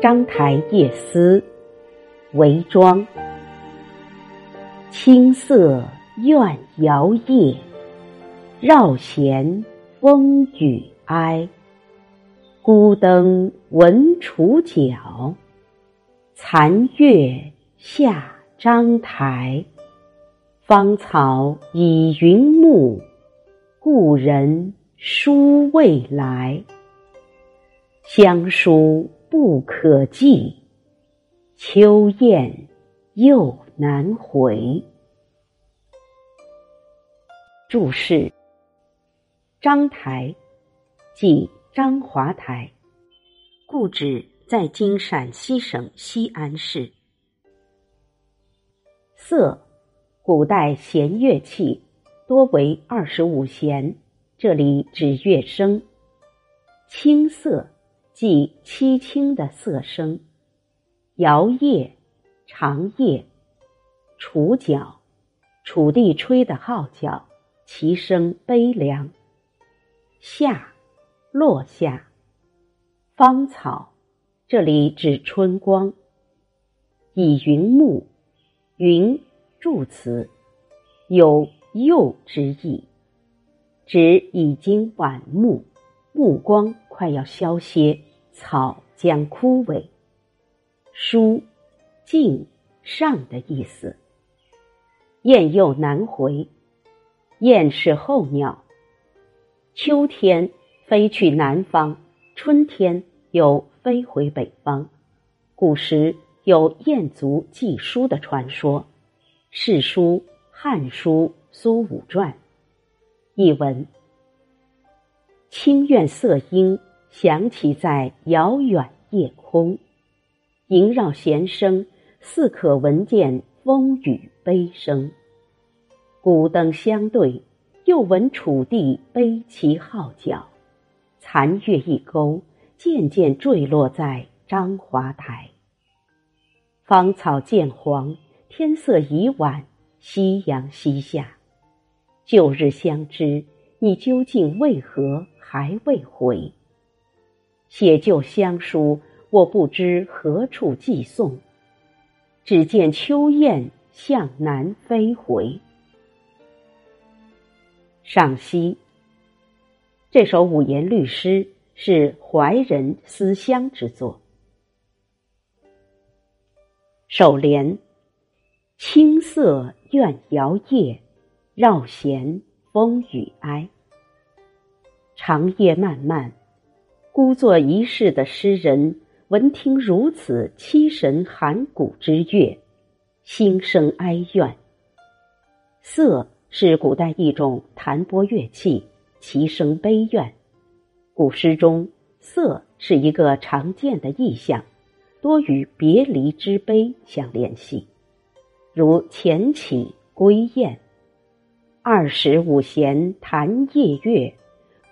章台夜思，韦庄。青色怨摇曳，绕弦风雨哀。孤灯闻楚角，残月下章台。芳草已云暮，故人书未来。乡书不可寄，秋雁又难回。注释：章台，即章华台，故址在今陕西省西安市。瑟，古代弦乐器，多为二十五弦，这里指乐声。青瑟。即凄清的色声，摇曳，长夜，楚角，楚地吹的号角，其声悲凉。夏，落下，芳草，这里指春光。以云暮，云，助词，有又之意，指已经晚暮，暮光快要消歇。草将枯萎，疏，静，上的意思。雁又南回，雁是候鸟，秋天飞去南方，春天又飞回北方。古时有雁足寄书的传说，《世书》《汉书》《苏武传》。译文：清苑色音。响起在遥远夜空，萦绕弦声，似可闻见风雨悲声。孤灯相对，又闻楚地悲其号角。残月一钩，渐渐坠落在章华台。芳草渐黄，天色已晚，夕阳西下。旧日相知，你究竟为何还未回？写就乡书，我不知何处寄送。只见秋雁向南飞回。赏析：这首五言律诗是怀人思乡之作。首联：青色怨摇曳，绕弦风雨哀。长夜漫漫。孤坐一世的诗人，闻听如此凄神寒骨之乐，心生哀怨。瑟是古代一种弹拨乐器，其声悲怨。古诗中，瑟是一个常见的意象，多与别离之悲相联系，如前起归雁，二十五弦弹夜月，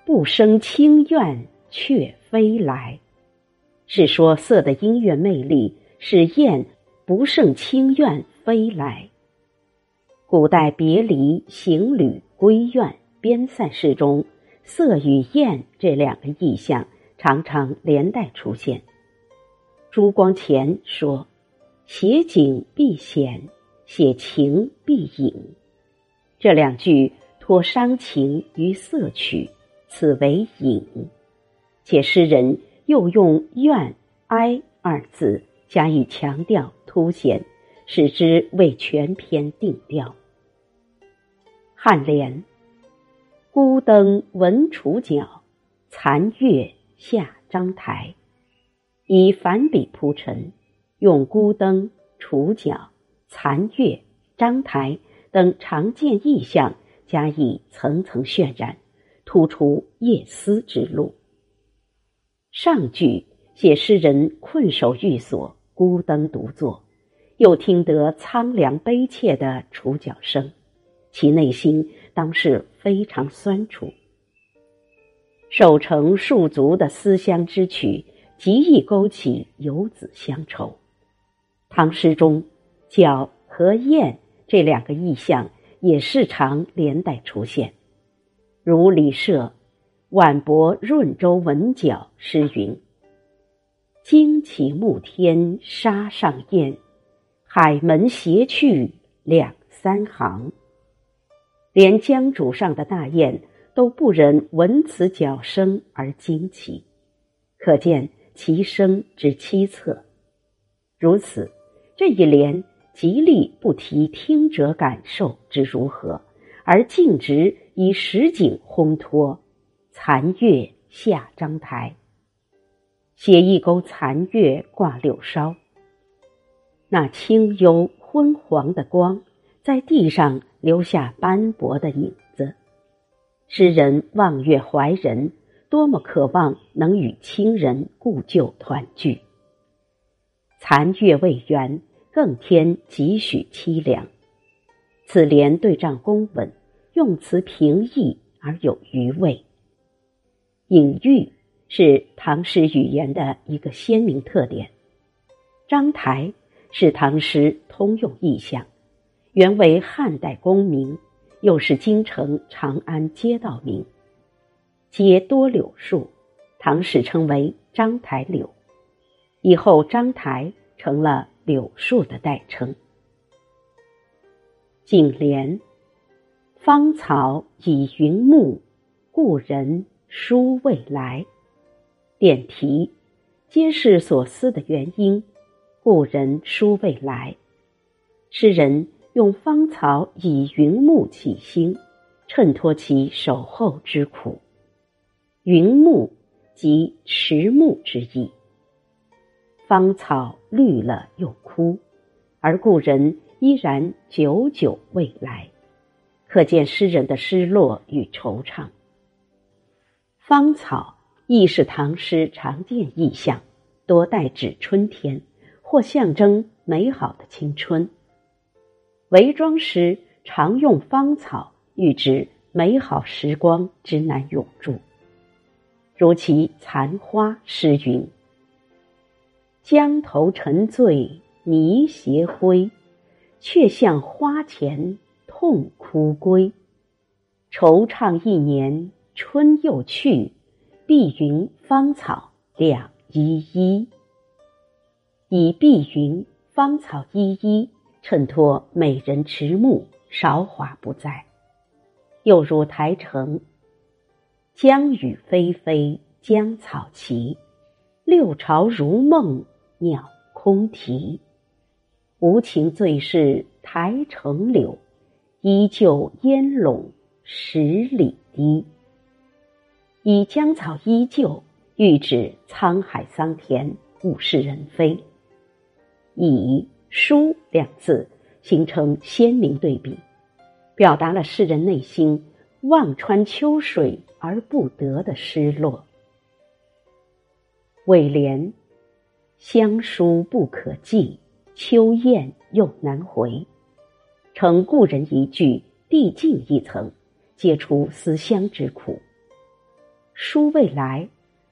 不生清怨。却飞来，是说色的音乐魅力使雁不胜清怨飞来。古代别离、行旅、归院、边塞诗中，色与雁这两个意象常常连带出现。朱光潜说：“写景必显，写情必隐。”这两句托伤情于色曲，此为隐。且诗人又用“怨”“哀”二字加以强调凸显，使之为全篇定调。颔联：“孤灯闻楚角，残月下章台。”以反笔铺陈，用孤灯、楚角、残月、章台等常见意象加以层层渲染，突出夜思之路。上句写诗人困守寓所，孤灯独坐，又听得苍凉悲切的楚角声，其内心当是非常酸楚。守城戍卒的思乡之曲，极易勾起游子乡愁。唐诗中，角和雁这两个意象也时常连带出现，如李涉。晚泊润州闻角诗云：“旌起暮天沙上燕，海门斜去两三行。连江渚上的大雁都不忍闻此角声而惊奇，可见其声之凄恻。如此，这一联极力不提听者感受之如何，而径直以实景烘托。残月下章台，写一钩残月挂柳梢。那清幽昏黄的光，在地上。留下斑驳的影子。诗人望月怀人，多么渴望能与亲人故旧团聚。残月未圆，更添几许凄凉。此联对仗工稳，用词平易而有余味。隐喻是唐诗语言的一个鲜明特点。章台是唐诗通用意象。原为汉代公名，又是京城长安街道名，皆多柳树，唐史称为章台柳。以后章台成了柳树的代称。颈联：芳草已云暮，故人书未来。点题：皆是所思的原因。故人书未来，诗人。用芳草以云木起兴，衬托其守候之苦。云木即迟暮之意。芳草绿了又枯，而故人依然久久未来，可见诗人的失落与惆怅。芳草亦是唐诗常见意象，多代指春天，或象征美好的青春。韦庄诗常用芳草喻指美好时光之难永驻，如其《残花》诗云：“江头沉醉泥斜灰，却向花前痛哭归。惆怅一年春又去，碧云芳草两依依。”以碧云芳草依依。衬托美人迟暮，韶华不再。又如台城：“江雨霏霏，江草齐，六朝如梦，鸟空啼。无情最是台城柳，依旧烟笼十里堤。”以江草依旧，喻指沧海桑田，物是人非。以疏两字形成鲜明对比，表达了诗人内心望穿秋水而不得的失落。尾联：乡书不可寄，秋雁又难回。承故人一句，递进一层，解除思乡之苦。书未来，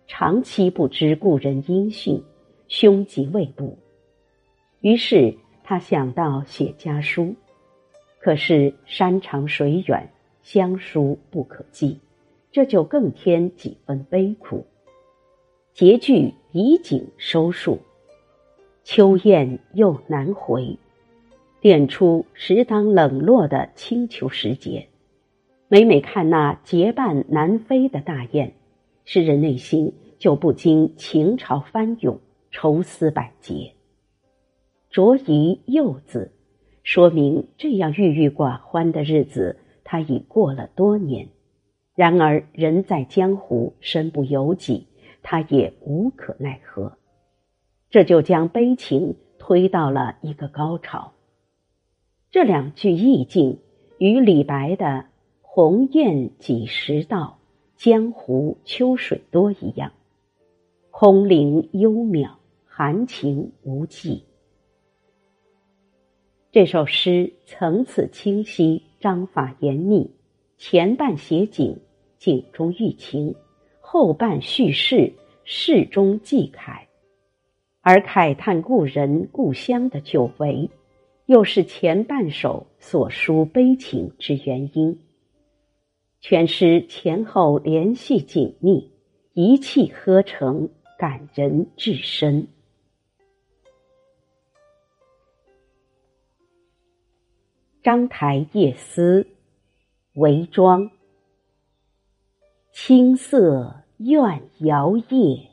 长期不知故人音讯，凶吉未卜。于是他想到写家书，可是山长水远，乡书不可寄，这就更添几分悲苦。结句以景收束，秋雁又难回，点出时当冷落的清秋时节。每每看那结伴南飞的大雁，诗人内心就不禁情潮翻涌，愁思百结。着一柚字，说明这样郁郁寡欢的日子他已过了多年。然而人在江湖，身不由己，他也无可奈何。这就将悲情推到了一个高潮。这两句意境与李白的“鸿雁几时到，江湖秋水多”一样，空灵幽渺，含情无际。这首诗层次清晰，章法严密，前半写景，景中寓情；后半叙事，事中记慨。而慨叹故人故乡的久违，又是前半首所抒悲情之原因。全诗前后联系紧密，一气呵成，感人至深。章台夜思，韦庄。青色怨摇曳，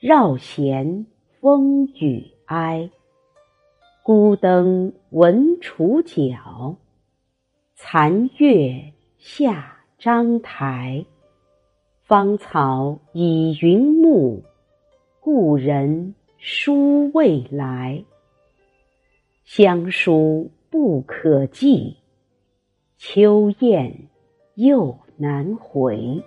绕弦风雨哀。孤灯闻楚角，残月下章台。芳草已云暮，故人书未来。乡书不可寄，秋雁又难回。